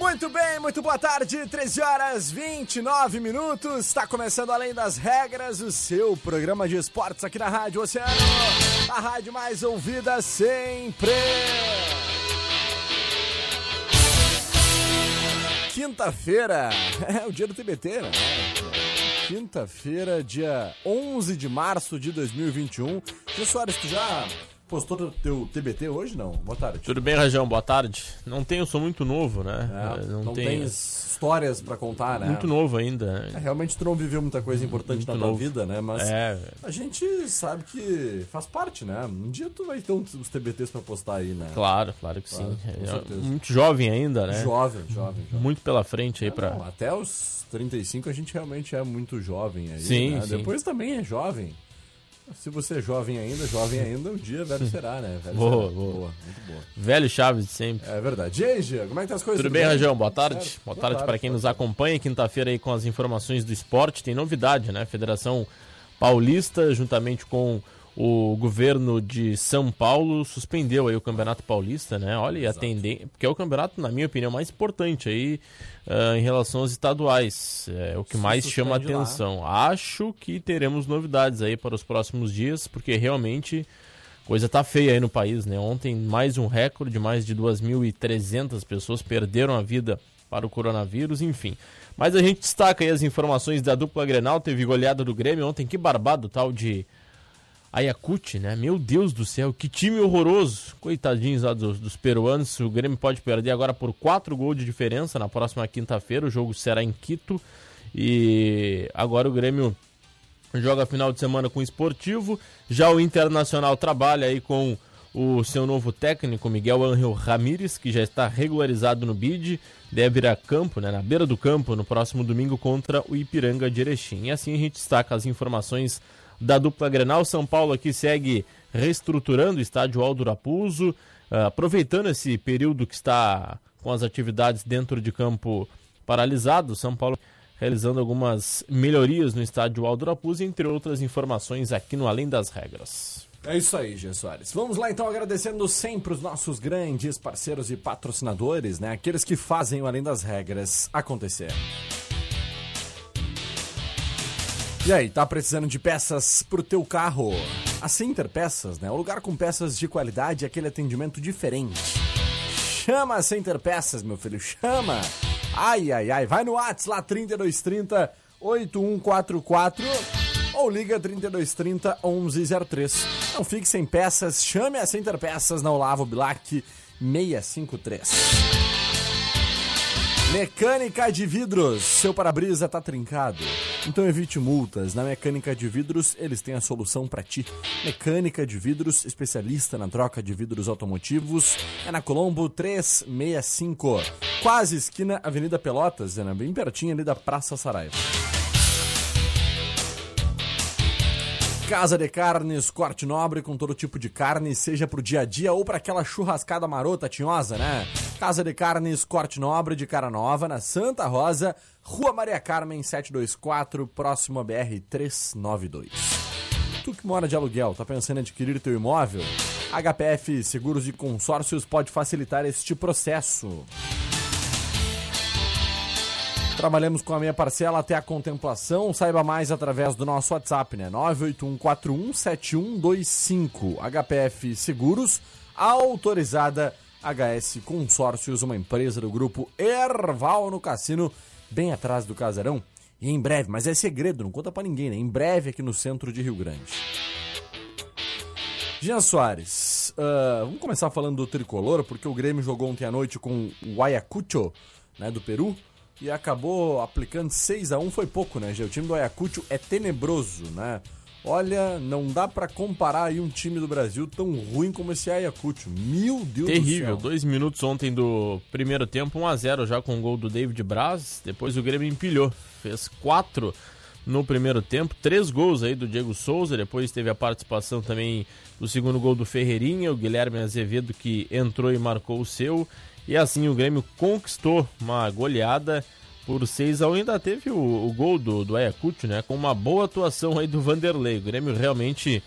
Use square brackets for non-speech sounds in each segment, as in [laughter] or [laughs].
Muito bem, muito boa tarde, 13 horas 29 minutos. Está começando Além das Regras, o seu programa de esportes aqui na Rádio Oceano, a rádio mais ouvida sempre. Quinta-feira, [laughs] é o dia do TBT, né? Quinta-feira, dia 11 de março de 2021. Gê Soares, tu já postou teu, teu TBT hoje, não? Boa tarde. Tudo bem, Rajão? Boa tarde. Não tenho, sou muito novo, né? É, não, não tenho. tens histórias pra contar, né? Muito novo ainda. É, realmente tu não viveu muita coisa importante Muito na tua novo. vida, né? Mas É, a gente sabe que faz parte, né? Um dia tu vai ter uns TBTs pra postar aí, né? claro, claro que Claro, sim. É, muito jovem ainda, né? Jovem, jovem, jovem. Muito pela frente aí pra. Não, até os 35 a gente realmente é muito jovem aí, Sim, né? sim. Depois também é jovem. Se você é jovem ainda, jovem ainda, um dia velho será, né? Velho Boa, será. boa. muito boa. Velho Chaves de sempre. É verdade. E aí, Gia, como é que tá as coisas? Tudo bem, Rajão? Boa tarde. Certo. Boa tarde para quem nos acompanha. Quinta-feira aí com as informações do esporte. Tem novidade, né? Federação Paulista, juntamente com o governo de São Paulo, suspendeu aí o Campeonato Paulista, né? Olha, e a tendência. Porque é o campeonato, na minha opinião, mais importante aí ah, em relação aos estaduais. É o que Se mais chama a suspende lá. atenção. Acho que teremos novidades aí para os próximos dias, porque realmente. Coisa tá feia aí no país, né? Ontem mais um recorde, mais de 2.300 pessoas perderam a vida para o coronavírus, enfim. Mas a gente destaca aí as informações da dupla Grenal, teve goleada do Grêmio ontem, que barbado tal de Ayacucho, né? Meu Deus do céu, que time horroroso. Coitadinhos lá dos, dos peruanos, o Grêmio pode perder agora por 4 gols de diferença na próxima quinta-feira, o jogo será em Quito. E agora o Grêmio joga final de semana com o Esportivo. Já o Internacional trabalha aí com o seu novo técnico, Miguel Ángel Ramírez, que já está regularizado no BID. Deve ir a campo, né, na beira do campo, no próximo domingo contra o Ipiranga de Erechim. E assim a gente destaca as informações da dupla Grenal. São Paulo aqui segue reestruturando o estádio Aldo Raposo, ah, aproveitando esse período que está com as atividades dentro de campo paralisado. São Paulo realizando algumas melhorias no estádio Aldo Raposo, entre outras informações aqui no Além das Regras. É isso aí, Gia Soares. Vamos lá então agradecendo sempre os nossos grandes parceiros e patrocinadores, né? Aqueles que fazem o Além das Regras acontecer. E aí, tá precisando de peças pro teu carro? A Center Peças, né? O lugar com peças de qualidade e aquele atendimento diferente. Chama a Center Peças, meu filho, chama! Ai, ai, ai, vai no Whats lá, 3230 8144 ou liga 3230 1103. Não fique sem peças, chame a Center Peças na Olavo Bilac 653. Mecânica de vidros. Seu para-brisa tá trincado. Então evite multas. Na Mecânica de Vidros, eles têm a solução para ti. Mecânica de Vidros, especialista na troca de vidros automotivos, é na Colombo 365. Quase esquina Avenida Pelotas, né? bem pertinho ali da Praça Saraiva. Casa de Carnes, corte nobre com todo tipo de carne, seja pro dia a dia ou para aquela churrascada marota tinhosa, né? Casa de Carnes, corte nobre de cara nova, na Santa Rosa, Rua Maria Carmen 724, próximo a BR 392. Tu que mora de aluguel, tá pensando em adquirir teu imóvel? HPF Seguros e Consórcios pode facilitar este processo. Trabalhamos com a minha parcela até a contemplação. Saiba mais através do nosso WhatsApp, né? 981417125. HPF Seguros, autorizada HS Consórcios, uma empresa do grupo Erval no Cassino, bem atrás do casarão. E em breve, mas é segredo, não conta para ninguém, né? Em breve aqui no centro de Rio Grande. Jean Soares, uh, vamos começar falando do tricolor, porque o Grêmio jogou ontem à noite com o Ayacucho, né, do Peru e acabou aplicando 6 a 1 foi pouco, né? O time do Ayacucho é tenebroso, né? Olha, não dá para comparar aí um time do Brasil tão ruim como esse Ayacucho. Meu Deus Terrível. do céu. Dois minutos ontem do primeiro tempo, 1 a 0 já com o gol do David Braz. Depois o Grêmio empilhou. Fez quatro no primeiro tempo. Três gols aí do Diego Souza. Depois teve a participação também do segundo gol do Ferreirinha, o Guilherme Azevedo que entrou e marcou o seu. E assim o Grêmio conquistou uma goleada por 6 a 1 ainda teve o, o, gol do, do Ayacucho, né? Com uma boa atuação aí do Vanderlei. O Grêmio realmente,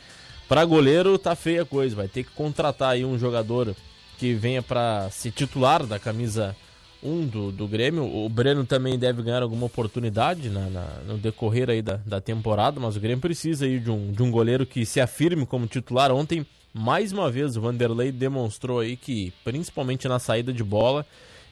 para goleiro, tá feia a coisa. Vai ter que contratar aí um jogador que venha para se titular da camisa 1 do, do Grêmio. O Breno também deve ganhar alguma oportunidade na, na, no decorrer aí da, da temporada, mas o Grêmio precisa aí de um, de um goleiro que se afirme como titular. Ontem mais uma vez, o Vanderlei demonstrou aí que, principalmente na saída de bola,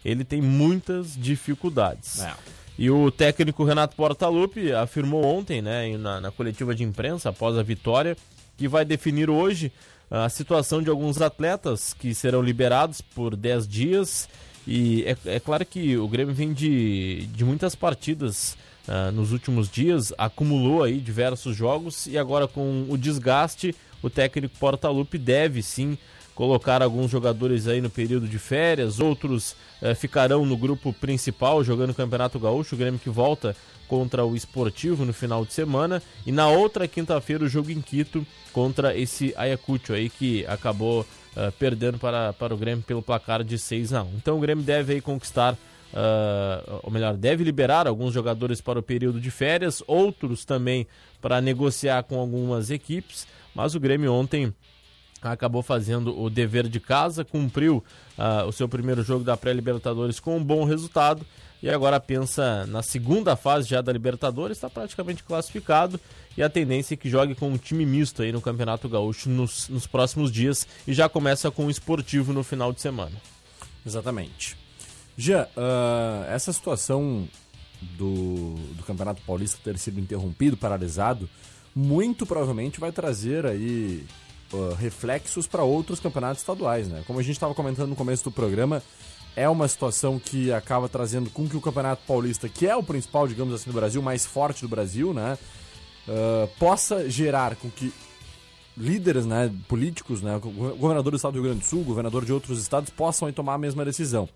ele tem muitas dificuldades. É. E o técnico Renato Portaluppi afirmou ontem, né, na, na, coletiva de imprensa, após a vitória, que vai definir hoje a situação de alguns atletas que serão liberados por 10 dias. E é, é claro que o Grêmio vem de, de muitas partidas uh, nos últimos dias, acumulou aí diversos jogos e agora com o desgaste o técnico Portaluppi deve sim colocar alguns jogadores aí no período de férias, outros eh, ficarão no grupo principal jogando o Campeonato Gaúcho, o Grêmio que volta contra o Esportivo no final de semana e na outra quinta-feira o jogo em Quito contra esse Ayacucho aí que acabou uh, perdendo para, para o Grêmio pelo placar de 6 a 1. Então o Grêmio deve aí conquistar Uh, ou melhor, deve liberar alguns jogadores para o período de férias, outros também para negociar com algumas equipes. Mas o Grêmio ontem acabou fazendo o dever de casa, cumpriu uh, o seu primeiro jogo da pré-Libertadores com um bom resultado e agora pensa na segunda fase já da Libertadores, está praticamente classificado e a tendência é que jogue com um time misto aí no Campeonato Gaúcho nos, nos próximos dias e já começa com o esportivo no final de semana. Exatamente. Já, uh, essa situação do, do Campeonato Paulista ter sido interrompido, paralisado, muito provavelmente vai trazer aí uh, reflexos para outros campeonatos estaduais, né? Como a gente estava comentando no começo do programa, é uma situação que acaba trazendo com que o Campeonato Paulista, que é o principal, digamos assim, do Brasil, mais forte do Brasil, né? Uh, possa gerar com que líderes né, políticos, né, governador do estado do Rio Grande do Sul, governador de outros estados, possam tomar a mesma decisão.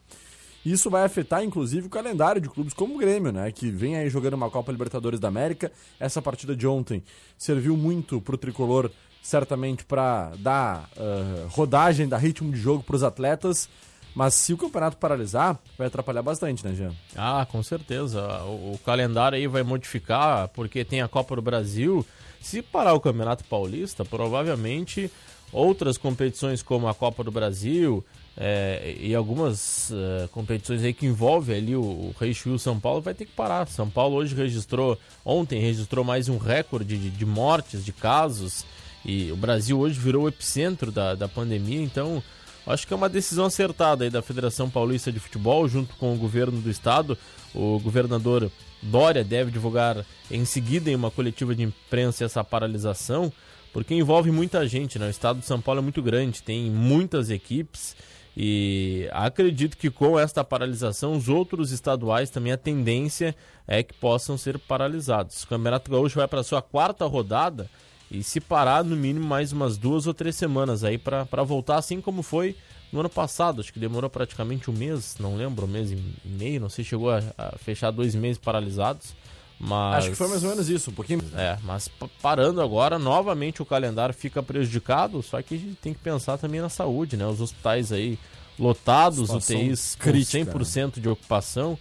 Isso vai afetar, inclusive, o calendário de clubes como o Grêmio, né? Que vem aí jogando uma Copa Libertadores da América. Essa partida de ontem serviu muito pro tricolor, certamente, para dar uh, rodagem, dar ritmo de jogo para os atletas. Mas se o campeonato paralisar, vai atrapalhar bastante, né, Jean? Ah, com certeza. O, o, calendário aí vai modificar, porque tem a Copa do Brasil. Se parar o Campeonato Paulista, provavelmente outras competições como a Copa do Brasil, é, e algumas uh, competições aí que envolvem ali o, o Rei Chuí São Paulo vai ter que parar. São Paulo hoje registrou, ontem registrou mais um recorde de, de mortes, de casos, e o Brasil hoje virou o epicentro da, da pandemia, então acho que é uma decisão acertada aí da Federação Paulista de Futebol, junto com o governo do estado. O governador Dória deve divulgar em seguida em uma coletiva de imprensa essa paralisação, porque envolve muita gente, né? O estado de São Paulo é muito grande, tem muitas equipes e acredito que com esta paralisação, os outros estaduais também a tendência é que possam ser paralisados. O Campeonato Gaúcho vai para sua quarta rodada e se parar no mínimo mais umas duas ou três semanas aí para voltar, assim como foi no ano passado. Acho que demorou praticamente um mês, não lembro, um mês e meio, não sei, chegou a, a fechar dois meses paralisados. Mas... Acho que foi mais ou menos isso, um pouquinho. É, mas parando agora, novamente o calendário fica prejudicado, só que a gente tem que pensar também na saúde, né? Os hospitais aí lotados, Situação UTIs crítica, com 100% né? de ocupação.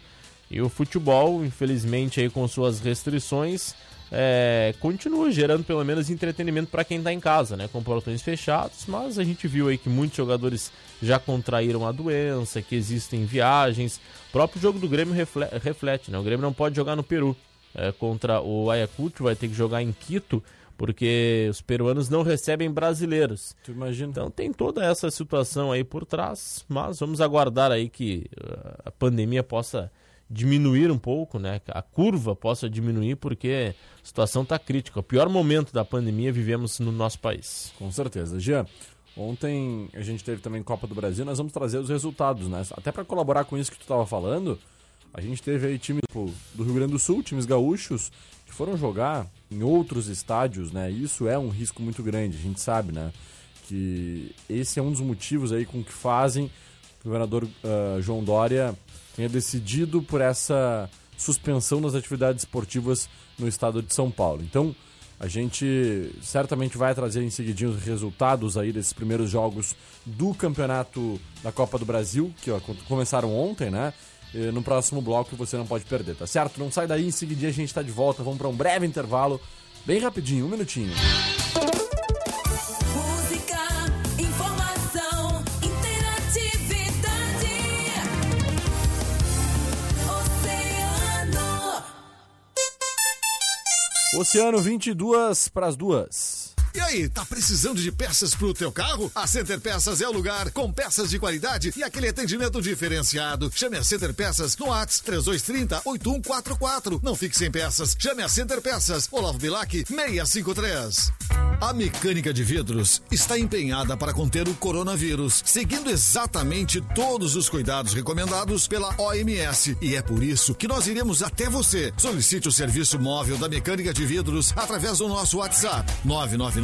E o futebol, infelizmente, aí com suas restrições, é, continua gerando pelo menos entretenimento para quem está em casa, né? Com portões fechados, mas a gente viu aí que muitos jogadores já contraíram a doença, que existem viagens. O próprio jogo do Grêmio reflete, né? O Grêmio não pode jogar no Peru é, contra o Ayacucho, vai ter que jogar em Quito porque os peruanos não recebem brasileiros. Tu imagina? Então tem toda essa situação aí por trás, mas vamos aguardar aí que uh, a pandemia possa diminuir um pouco, né? A curva possa diminuir porque a situação está crítica. O pior momento da pandemia vivemos no nosso país. Com certeza. Jean, ontem a gente teve também Copa do Brasil, nós vamos trazer os resultados, né? Até para colaborar com isso que tu estava falando, a gente teve aí times do Rio Grande do Sul, times gaúchos, que foram jogar em outros estádios, né? Isso é um risco muito grande, a gente sabe, né? Que esse é um dos motivos aí com que fazem o governador uh, João Dória tenha decidido por essa suspensão das atividades esportivas no estado de São Paulo. Então, a gente certamente vai trazer em seguidinho os resultados aí desses primeiros jogos do campeonato da Copa do Brasil, que ó, começaram ontem, né? No próximo bloco você não pode perder, tá certo? Não sai daí, em seguidinho a gente tá de volta, vamos para um breve intervalo, bem rapidinho, um minutinho. Oceano 22 para as duas. E aí, tá precisando de peças pro teu carro? A Center Peças é o lugar, com peças de qualidade e aquele atendimento diferenciado. Chame a Center Peças no Whats 3230 8144. Não fique sem peças. Chame a Center Peças, Olavo Bilac 653. A mecânica de vidros está empenhada para conter o coronavírus, seguindo exatamente todos os cuidados recomendados pela OMS. E é por isso que nós iremos até você. Solicite o serviço móvel da mecânica de vidros através do nosso WhatsApp 999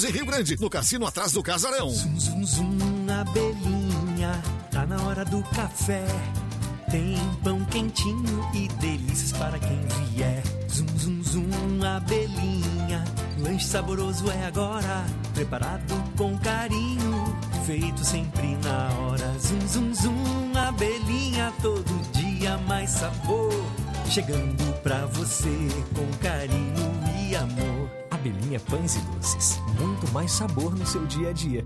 em Rio Grande, no cassino atrás do casarão. Zum, zum, zum, abelhinha, tá na hora do café. Tem pão quentinho e delícias para quem vier. Zum, zum, zum, abelhinha. Lanche saboroso é agora. Preparado com carinho. Feito sempre na hora. Zum, zum, zum, abelhinha. Todo dia mais sabor. Chegando pra você com carinho e amor. Abelhinha Pães e Doces. Muito mais sabor no seu dia a dia.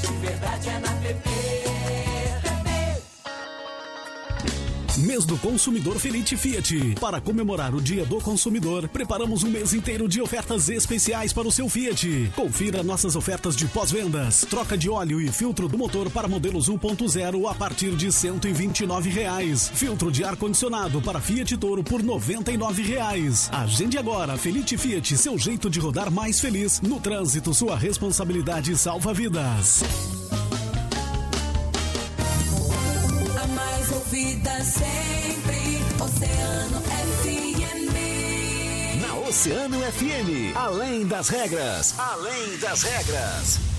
Mês do Consumidor Felite Fiat. Para comemorar o Dia do Consumidor, preparamos um mês inteiro de ofertas especiais para o seu Fiat. Confira nossas ofertas de pós-vendas. Troca de óleo e filtro do motor para modelos 1.0 a partir de 129 reais. Filtro de ar-condicionado para Fiat Toro por 99 reais. Agende agora, Felite Fiat, seu jeito de rodar mais feliz. No trânsito, sua responsabilidade salva vidas. Ouvida sempre. Oceano FM. Na Oceano FM. Além das regras. Além das regras.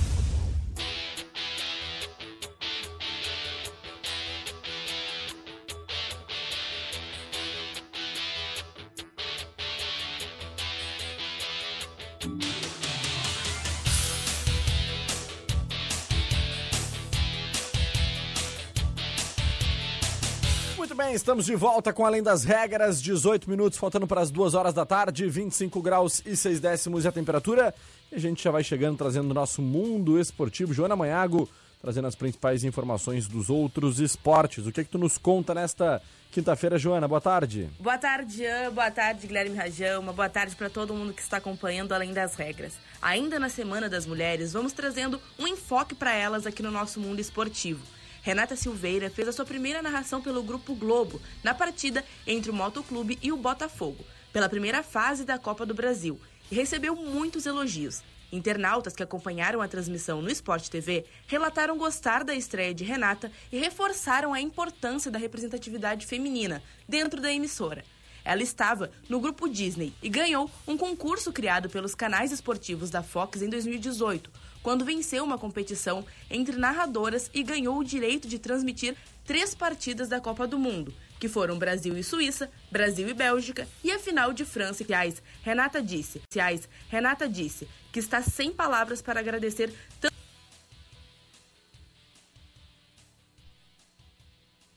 Bem, estamos de volta com Além das Regras, 18 minutos, faltando para as 2 horas da tarde, 25 graus e 6 décimos a temperatura. E a gente já vai chegando trazendo o nosso mundo esportivo. Joana Manhago, trazendo as principais informações dos outros esportes. O que é que tu nos conta nesta quinta-feira, Joana? Boa tarde. Boa tarde, Jean. Boa tarde, Guilherme Rajão. Uma boa tarde para todo mundo que está acompanhando Além das Regras. Ainda na Semana das Mulheres, vamos trazendo um enfoque para elas aqui no nosso mundo esportivo. Renata Silveira fez a sua primeira narração pelo Grupo Globo na partida entre o Motoclube e o Botafogo, pela primeira fase da Copa do Brasil, e recebeu muitos elogios. Internautas que acompanharam a transmissão no Sport TV relataram gostar da estreia de Renata e reforçaram a importância da representatividade feminina dentro da emissora. Ela estava no grupo Disney e ganhou um concurso criado pelos canais esportivos da Fox em 2018, quando venceu uma competição entre narradoras e ganhou o direito de transmitir três partidas da Copa do Mundo, que foram Brasil e Suíça, Brasil e Bélgica e a final de França e. Renata disse, Reais, Renata disse que está sem palavras para agradecer tanto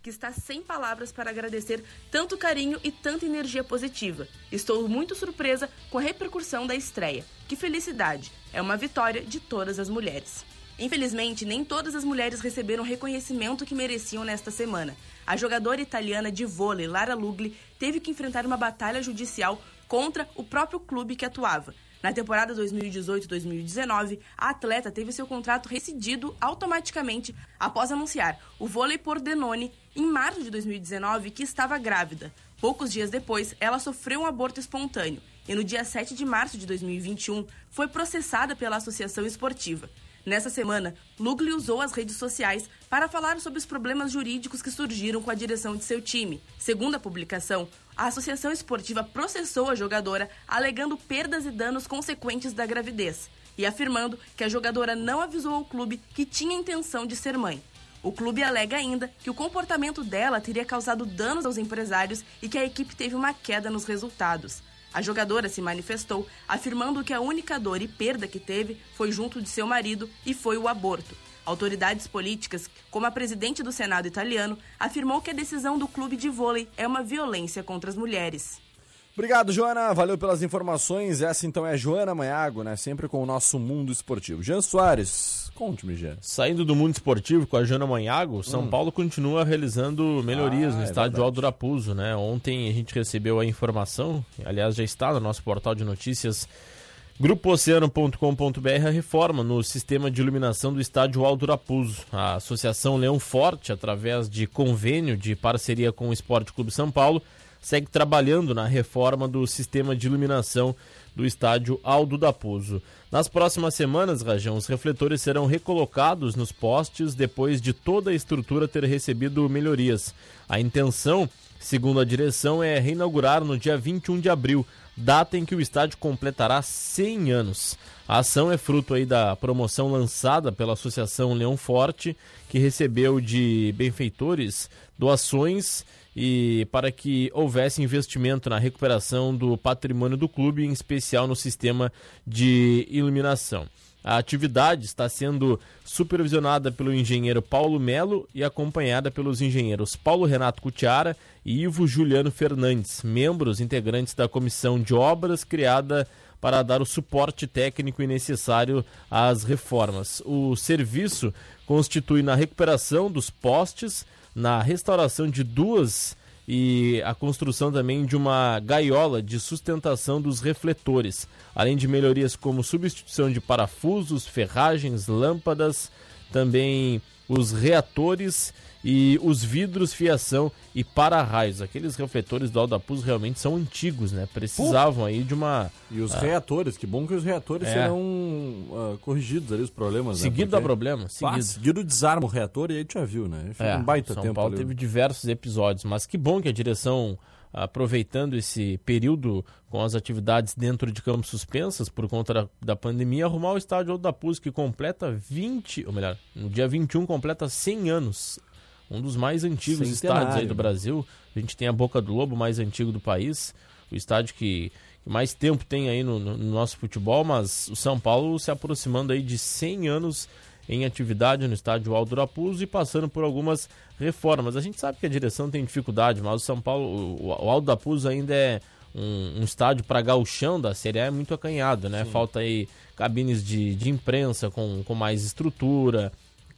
que está sem palavras para agradecer tanto carinho e tanta energia positiva. Estou muito surpresa com a repercussão da estreia. Que felicidade! É uma vitória de todas as mulheres. Infelizmente, nem todas as mulheres receberam o reconhecimento que mereciam nesta semana. A jogadora italiana de vôlei, Lara Lugli, teve que enfrentar uma batalha judicial contra o próprio clube que atuava. Na temporada 2018-2019, a atleta teve seu contrato rescindido automaticamente após anunciar o vôlei por Denone em março de 2019 que estava grávida. Poucos dias depois, ela sofreu um aborto espontâneo e no dia 7 de março de 2021 foi processada pela Associação Esportiva. Nessa semana, Lugli usou as redes sociais para falar sobre os problemas jurídicos que surgiram com a direção de seu time. Segundo a publicação, a Associação Esportiva processou a jogadora alegando perdas e danos consequentes da gravidez e afirmando que a jogadora não avisou ao clube que tinha intenção de ser mãe. O clube alega ainda que o comportamento dela teria causado danos aos empresários e que a equipe teve uma queda nos resultados. A jogadora se manifestou, afirmando que a única dor e perda que teve foi junto de seu marido e foi o aborto. Autoridades políticas, como a presidente do Senado italiano, afirmou que a decisão do clube de vôlei é uma violência contra as mulheres. Obrigado, Joana. Valeu pelas informações. Essa então é Joana Maiago, né? Sempre com o nosso mundo esportivo. Jean Soares, conte-me, Jean. Saindo do mundo esportivo com a Joana Manhago, São Hum. Paulo continua realizando melhorias Ah, no é estádio. Aldo Raposo, né? Ontem a gente recebeu a informação, aliás já está no nosso portal de notícias grupooceano.com.br a reforma no sistema de iluminação do estádio Aldo Raposo. A Associação Leão Forte, através de convênio de parceria com o Esporte Clube São Paulo, segue trabalhando na reforma do sistema de iluminação do estádio Aldo Raposo. Nas próximas semanas, Rajão, os refletores serão recolocados nos postes depois de toda a estrutura ter recebido melhorias. A intenção, segundo a direção, é reinaugurar no dia 21 de abril, data em que o estádio completará 100 anos. A ação é fruto aí da promoção lançada pela Associação Leão Forte, que recebeu de benfeitores doações e para que houvesse investimento na recuperação do patrimônio do clube, em especial no sistema de iluminação. A atividade está sendo supervisionada pelo engenheiro Paulo Melo e acompanhada pelos engenheiros Paulo Renato Cutiara e Ivo Juliano Fernandes, membros integrantes da comissão de obras criada para dar o suporte técnico e necessário às reformas. O serviço constitui na recuperação dos postes, na restauração de duas e a construção também de uma gaiola de sustentação dos refletores, além de melhorias como substituição de parafusos, ferragens, lâmpadas, também os reatores e os vidros, fiação e para-raios. Aqueles refletores do Aldapuz realmente são antigos, né? Precisavam aí de uma... E os ah, reatores, que bom que os reatores É. serão ah, corrigidos ali, os problemas. Seguido né? dá problema, seguido. seguido desarma o reator e aí tu já viu, né? Fica um baita São tempo Paulo ali. teve diversos episódios, mas que bom que a direção, aproveitando esse período com as atividades dentro de campos suspensas por conta da, pandemia, arrumar o estádio da Puz, que completa 20, ou melhor, no dia 21 completa 100 anos. Um dos mais antigos Centenário, estádios aí do? Brasil. A gente tem a Boca do Lobo, mais antigo do país. O estádio que, que mais tempo tem aí no, no- no nosso futebol, mas o São Paulo se aproximando aí de 100 anos em atividade no estádio Aldo Raposo e passando por algumas reformas. A gente sabe que a direção tem dificuldade, mas o São Paulo, o, o Aldo Raposo ainda é um, um estádio para gauchão da Série A é muito acanhado, né? Sim. Falta aí cabines de, de imprensa com, com mais estrutura,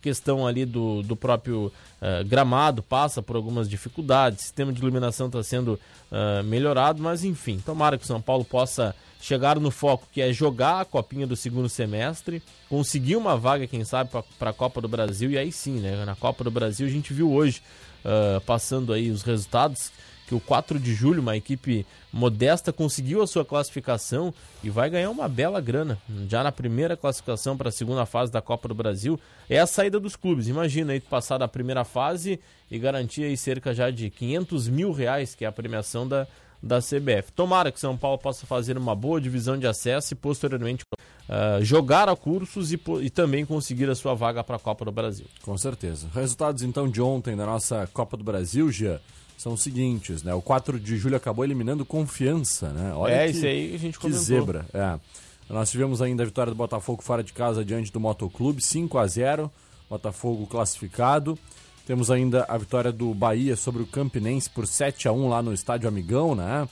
questão ali do, do próprio uh, gramado passa por algumas dificuldades, sistema de iluminação está sendo uh, melhorado, mas enfim, tomara que o São Paulo possa chegar no foco que é jogar a copinha do segundo semestre, conseguir uma vaga, quem sabe, para a Copa do Brasil, e aí sim, né? Na Copa do Brasil a gente viu hoje, uh, passando aí os resultados, que o 4 de julho, uma equipe modesta, conseguiu a sua classificação e vai ganhar uma bela grana. Já na primeira classificação para a segunda fase da Copa do Brasil, é a saída dos clubes. Imagina aí passar da primeira fase e garantir aí cerca já de 500 mil reais, que é a premiação da, da CBF. Tomara que São Paulo possa fazer uma boa divisão de acesso e posteriormente uh, jogar a cursos e, e, também conseguir a sua vaga para a Copa do Brasil. Com certeza. Resultados então de ontem da nossa Copa do Brasil, Gia são os seguintes, né? O 4 de julho acabou eliminando confiança, né? Olha é, que, isso aí a gente comentou. Que zebra, é. Nós tivemos ainda a vitória do Botafogo fora de casa diante do Motoclube, 5 a 0 Botafogo classificado. Temos ainda a vitória do Bahia sobre o Campinense por 7 a 1 lá no Estádio Amigão, né?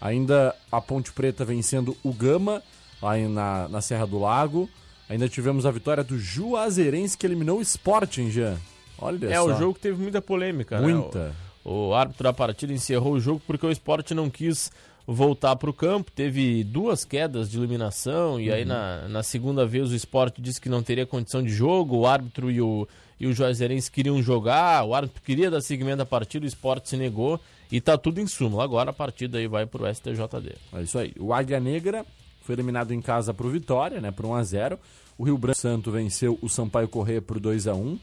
Ainda a Ponte Preta vencendo o Gama lá na, na Serra do Lago. Ainda tivemos a vitória do Juazeirense que eliminou o Sporting, Jean. Olha é, só. o jogo teve muita polêmica, muita. né? O árbitro da partida encerrou o jogo porque o esporte não quis voltar para o campo. Teve duas quedas de iluminação e uhum. aí na, na segunda vez o esporte disse que não teria condição de jogo. O árbitro e o, e o Juazeirense queriam jogar. O árbitro queria dar seguimento à partida, o esporte se negou e tá tudo em súmula. Agora a partida aí vai para o STJD. É isso aí. O Águia Negra foi eliminado em casa para o Vitória, né, por 1 a 0 O Rio Branco Santo venceu o Sampaio Corrêa por 2 a 1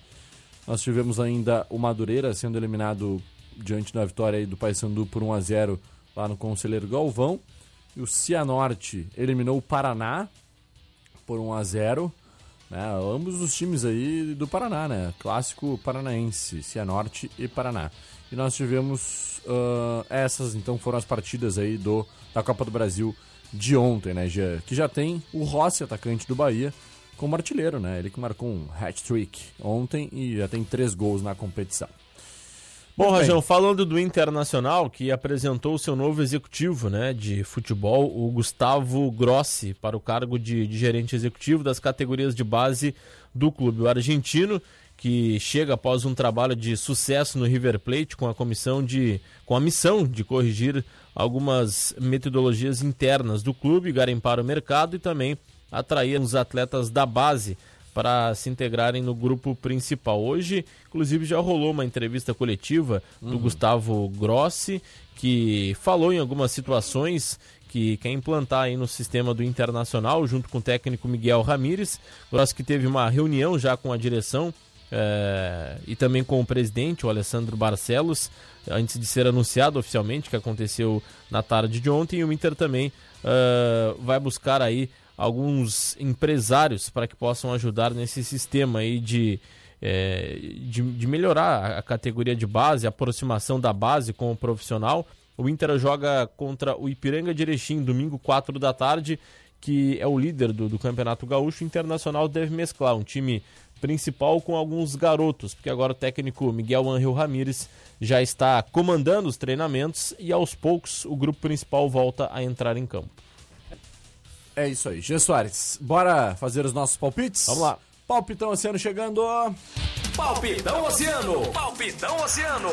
Nós tivemos ainda o Madureira sendo eliminado diante da vitória do Paysandu por 1 a 0 lá no Conselheiro Galvão. E o Cianorte eliminou o Paraná por 1 a 0 né? Ambos os times aí do Paraná, né? Clássico paranaense, Cianorte e Paraná. E nós tivemos uh, essas, então foram as partidas aí do, da Copa do Brasil de ontem, né? Já, que já tem o Rossi, atacante do Bahia, como artilheiro, né? Ele que marcou um hat-trick ontem e já tem três gols na competição. Bom, Rajão, falando do Internacional, que apresentou o seu novo executivo né, de futebol, o Gustavo Grossi, para o cargo de, de gerente executivo das categorias de base do clube. O argentino, que chega após um trabalho de sucesso no River Plate com a comissão de com a missão de corrigir algumas metodologias internas do clube, garimpar o mercado e também atrair os atletas da base para se integrarem no grupo principal. Hoje, inclusive, já rolou uma entrevista coletiva do uhum. Gustavo Grossi, que falou em algumas situações que quer implantar aí no sistema do Internacional, junto com o técnico Miguel Ramírez. Grossi que teve uma reunião já com a direção é, e também com o presidente, o Alessandro Barcelos, antes de ser anunciado oficialmente, que aconteceu na tarde de ontem. E o Inter também é, vai buscar aí alguns empresários para que possam ajudar nesse sistema aí de, é, de, de, melhorar a categoria de base, a aproximação da base com o profissional. O Inter joga contra o Ipiranga de Erechim, domingo 4 da tarde, que é o líder do, do Campeonato Gaúcho. O Internacional deve mesclar um time principal com alguns garotos, porque agora o técnico Miguel Angel Ramírez já está comandando os treinamentos e aos poucos o grupo principal volta a entrar em campo. É isso aí. Gê Soares, bora fazer os nossos palpites? Vamos lá. Palpitão Oceano chegando. Palpitão Oceano. Palpitão Oceano.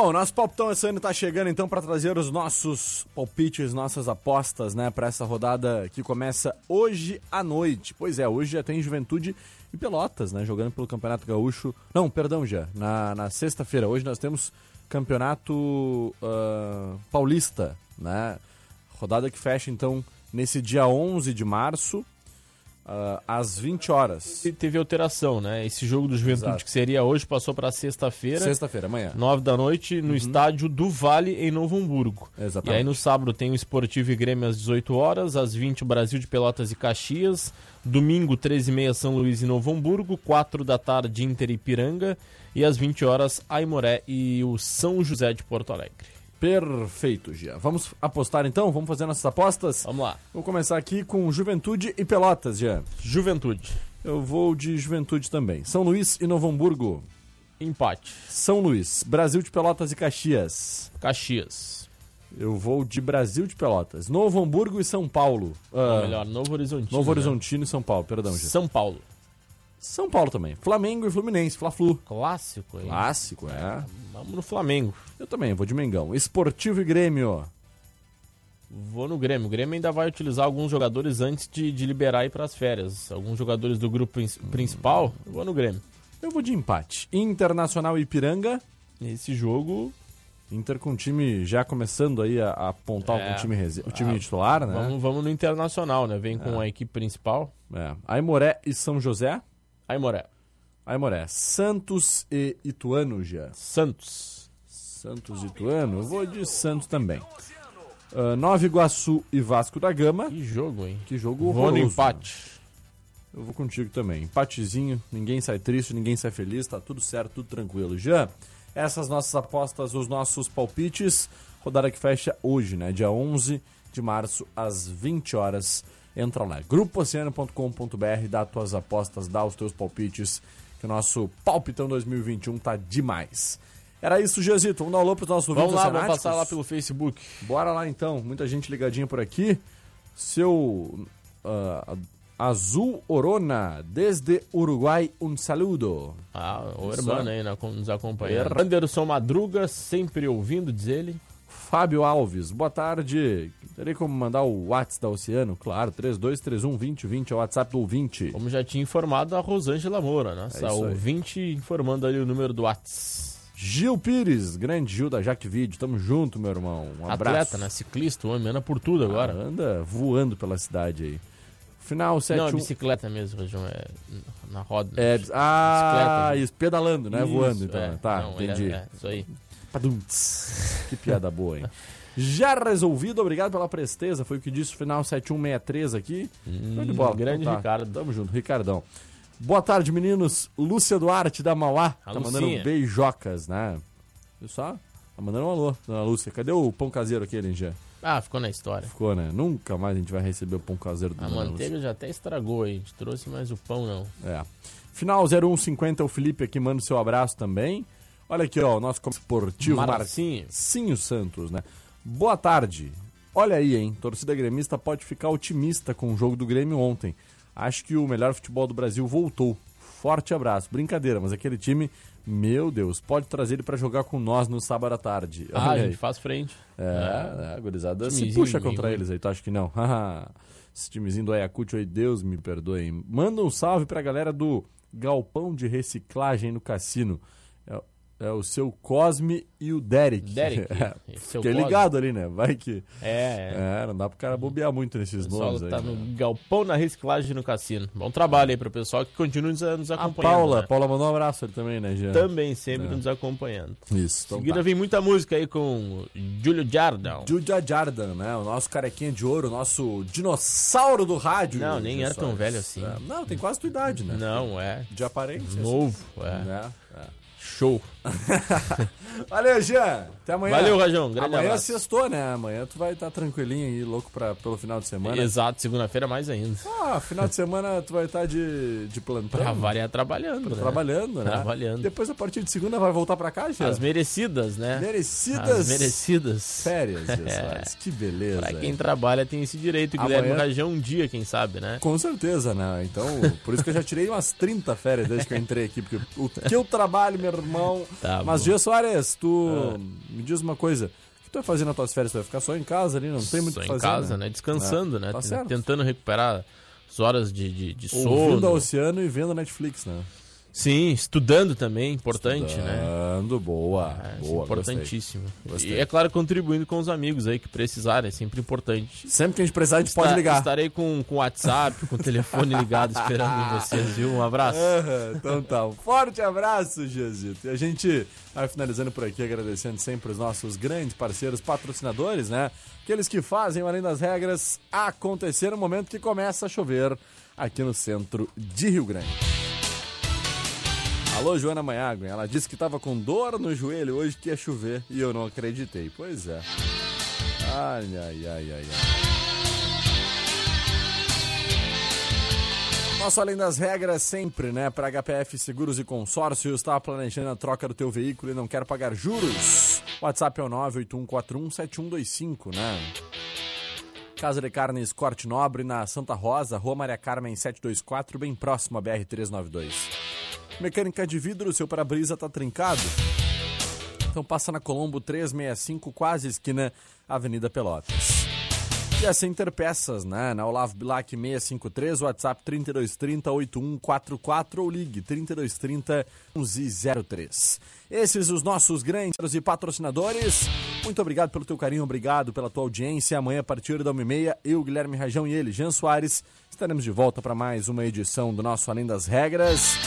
Bom, nosso palpitão esse ano tá chegando então para trazer os nossos palpites, nossas apostas, né, para essa rodada que começa hoje à noite. Pois é, hoje já tem Juventude e Pelotas, né, jogando pelo Campeonato Gaúcho. Não, perdão, já, na, na sexta-feira. Hoje nós temos Campeonato uh, Paulista, né, rodada que fecha então nesse dia 11 de março. Ah, às 20 horas. E teve alteração, né? Esse jogo do Juventude Exato. que seria hoje passou para sexta-feira. Sexta-feira, amanhã. Nove da noite, no estádio do Vale, em Novo Hamburgo. Exatamente. E aí no sábado tem o Esportivo e Grêmio às 18 horas, às 20 o Brasil de Pelotas e Caxias, domingo 13h30 São Luís e Novo Hamburgo, 4 da tarde Inter e Piranga e às 20 horas Aimoré e o São José de Porto Alegre. Perfeito, Gia. Vamos apostar então? Vamos fazer nossas apostas? Vamos lá. Vou começar aqui com Juventude e Pelotas, Gia. Juventude. Eu vou de Juventude também. São Luís e Novo Hamburgo. Empate. São Luís. Brasil de Pelotas e Caxias. Caxias. Eu vou de Brasil de Pelotas. Novo Hamburgo e São Paulo. Ah, melhor, Novo Horizontino. Novo né? Horizontino e São Paulo, perdão, Gia. São Paulo. São Paulo também. Flamengo e Fluminense, Fla-Flu. Clássico, hein? Clássico, é. Vamos no Flamengo. Eu também, vou de Mengão. Esportivo e Grêmio. Vou no Grêmio. O Grêmio ainda vai utilizar alguns jogadores antes de, de liberar ir para as férias. Alguns jogadores do grupo prin- principal. Eu vou no Grêmio. Eu vou de empate. Internacional e Ipiranga. Esse jogo. Inter com o time já começando aí a, a apontar É. com o time, o time Ah, titular, né? Vamos, vamos no Internacional, né? Vem com a equipe principal. É. Aimoré e São José. Aimoré. Aimoré. Santos e Ituano já. Santos. Santos e Ituano. Eu vou de Santos também. Ah, Nova Iguaçu e Vasco da Gama. Que jogo, hein? Que jogo Vou no horroroso. empate. Eu vou contigo também. Empatezinho, ninguém sai triste, ninguém sai feliz, tá tudo certo, tudo tranquilo. Jean, essas nossas apostas, os nossos palpites, rodada que fecha hoje, né? Dia 11 de março, às 20 horas. Entra lá, grupooceano.com.br, dá as tuas apostas, dá os teus palpites, que o nosso palpitão 2021 tá demais. Era isso, Giazito. Vamos dar um alô pros nossos Vamos ouvintes lá, vamos passar lá pelo Facebook. Bora lá então, muita gente ligadinha por aqui. Seu ah, Azul Orona, desde Uruguai, um saludo. Ah, o irmão aí né, com- nos acompanhando. Er- Anderson Madruga, sempre ouvindo, diz ele. Fábio Alves, boa tarde. Terei como mandar o WhatsApp da Oceano? Claro, 3231-2020 é o WhatsApp do ouvinte. Como já tinha informado a Rosângela Moura, É nossa isso aí. ouvinte, informando ali o número do WhatsApp. Gil Pires, grande Gil da Jaque Vídeo, tamo junto, meu irmão. Um abraço. Atleta, né? Ciclista, o homem anda por tudo agora. Ah, anda voando pela cidade aí. Final Não, é 71. bicicleta mesmo, João, é na roda. É, ah, Bicicleta. isso, pedalando, né? Isso, Voando, então. é. Tá, Não, é- entendi. é, isso aí. Que piada boa, hein? Já resolvido, obrigado pela presteza. Foi o que disse o final 7163 aqui. Show de bola. Hum, grande Então tá, Ricardo. Tamo junto, Ricardão. Boa tarde, meninos. Lúcia Duarte da Mauá. A tá mandando Lucinha. beijocas, né? Viu só? Tá mandando um alô, dona Lúcia. Cadê o pão caseiro aquele, já? Ah, ficou na história. Ficou, né? Nunca mais a gente vai receber o pão caseiro do A manteiga já até estragou aí. A gente trouxe mais o pão, não. É. Final 0150, o Felipe aqui manda o seu abraço também. Olha aqui, ó, o nosso esportivo Marcinho. Marcinho Santos, né? Boa tarde. Olha aí, hein? Torcida gremista pode ficar otimista com o jogo do Grêmio ontem. Acho que o melhor futebol do Brasil voltou. Forte abraço. Brincadeira, mas aquele time, meu Deus, pode trazer ele pra jogar com nós no sábado à tarde. Ah, a gente faz frente. É, é, a gurizada se puxa contra eles aí, tu acha que não? [laughs] Esse timezinho do Ayacucho aí, Deus me perdoe. hein? Manda um salve pra galera do Galpão de Reciclagem no Cassino. É, o seu Cosme e o Derek. Derek, [laughs] É, Fiquei Cosme. ligado ali, né? Vai que... É, é. É, não dá pro cara bobear muito nesses O nomes aí. tá né? no galpão na reciclagem no cassino. Bom trabalho aí pro pessoal que continua nos, nos A acompanhando. Paula, né? Paula mandou um abraço ali também, né, Jean? Também sempre É. nos acompanhando. Isso, Em então seguida tá. vem muita música aí com Júlio Jardão. Julia Jardan, né? O nosso carequinha de ouro, o nosso dinossauro do rádio. Não, nem era tão velho assim. Não, tem quase tua idade, né? Não, é. De aparência. Novo, é. Né? É. Show. [laughs] Valeu, Jean. Até amanhã. Valeu, Rajão. Grande amanhã abraço. sextou, né? Amanhã tu vai estar tranquilinho aí, louco pra, pelo final de semana. Exato, segunda-feira mais ainda. Ah, final de semana tu vai estar de, de plantão. Pra variar trabalhando, né? Trabalhando, né? Trabalhando. Depois, a partir de segunda, vai voltar pra cá, Jean? As merecidas, né? Merecidas As merecidas. férias, [laughs] É. Que beleza. Pra quem hein? trabalha tem esse direito. Guilherme Amanhã- Rajão um dia, quem sabe, né? Com certeza, né? Então, por isso que eu já tirei umas 30 férias desde que eu entrei aqui, porque o que eu trabalho, meu irmão. Tá Mas. Gia Soares, tu me diz uma coisa. O que tu vai fazer nas tuas férias? Tu vai ficar só em casa ali? Não tem muito o Só que em fazer. casa, né? Descansando, É, né? Tá. Tentando recuperar as horas de, de, de Ouvindo sono. ao oceano e vendo Netflix, né? Sim, estudando também, importante, né? Estudando, boa, É, boa, importantíssimo. Gostei. E é claro, contribuindo com os amigos aí que precisarem, é sempre importante. Sempre que a gente precisar, a gente pode Esta- ligar. Estarei com o WhatsApp, com o telefone ligado [laughs] esperando vocês, viu? Um abraço. Então tá, um forte abraço, Jezito. E a gente vai finalizando por aqui, agradecendo sempre os nossos grandes parceiros patrocinadores, né? Aqueles que fazem, além das regras, acontecer no momento que começa a chover aqui no centro de Rio Grande. Alô, Joana Maiago, ela disse que tava com dor no joelho hoje que ia chover e eu não acreditei. Pois é. Ai, ai, ai, ai, ai. Nosso Além das Regras sempre, né? Para HPF Seguros e Consórcios, está planejando a troca do teu veículo e não quer pagar juros? WhatsApp é o 981417125, né? Casa de Carnes Corte Nobre na Santa Rosa, Rua Maria Carmen 724, bem próximo à BR-392. Mecânica de vidro, seu para-brisa tá trincado? Então passa na Colombo 365, quase esquina Avenida Pelotas. E a Center Peças, né? Na Olavo Bilac 653, WhatsApp 3230-8144 ou ligue 3230-1103. Esses os nossos grandes e patrocinadores. Muito obrigado pelo teu carinho, obrigado pela tua audiência. Amanhã, a partir da 1h30, eu, Guilherme Rajão e ele, Jean Soares, estaremos de volta para mais uma edição do nosso Além das Regras.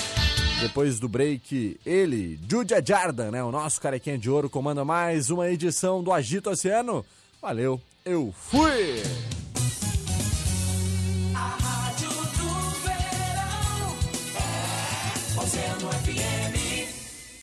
Depois do break, ele, Judia Jardan, né? O nosso carequinha de ouro, comanda mais uma edição do Agito Oceano. Valeu, eu fui! A Rádio do Verão é Oceano FM.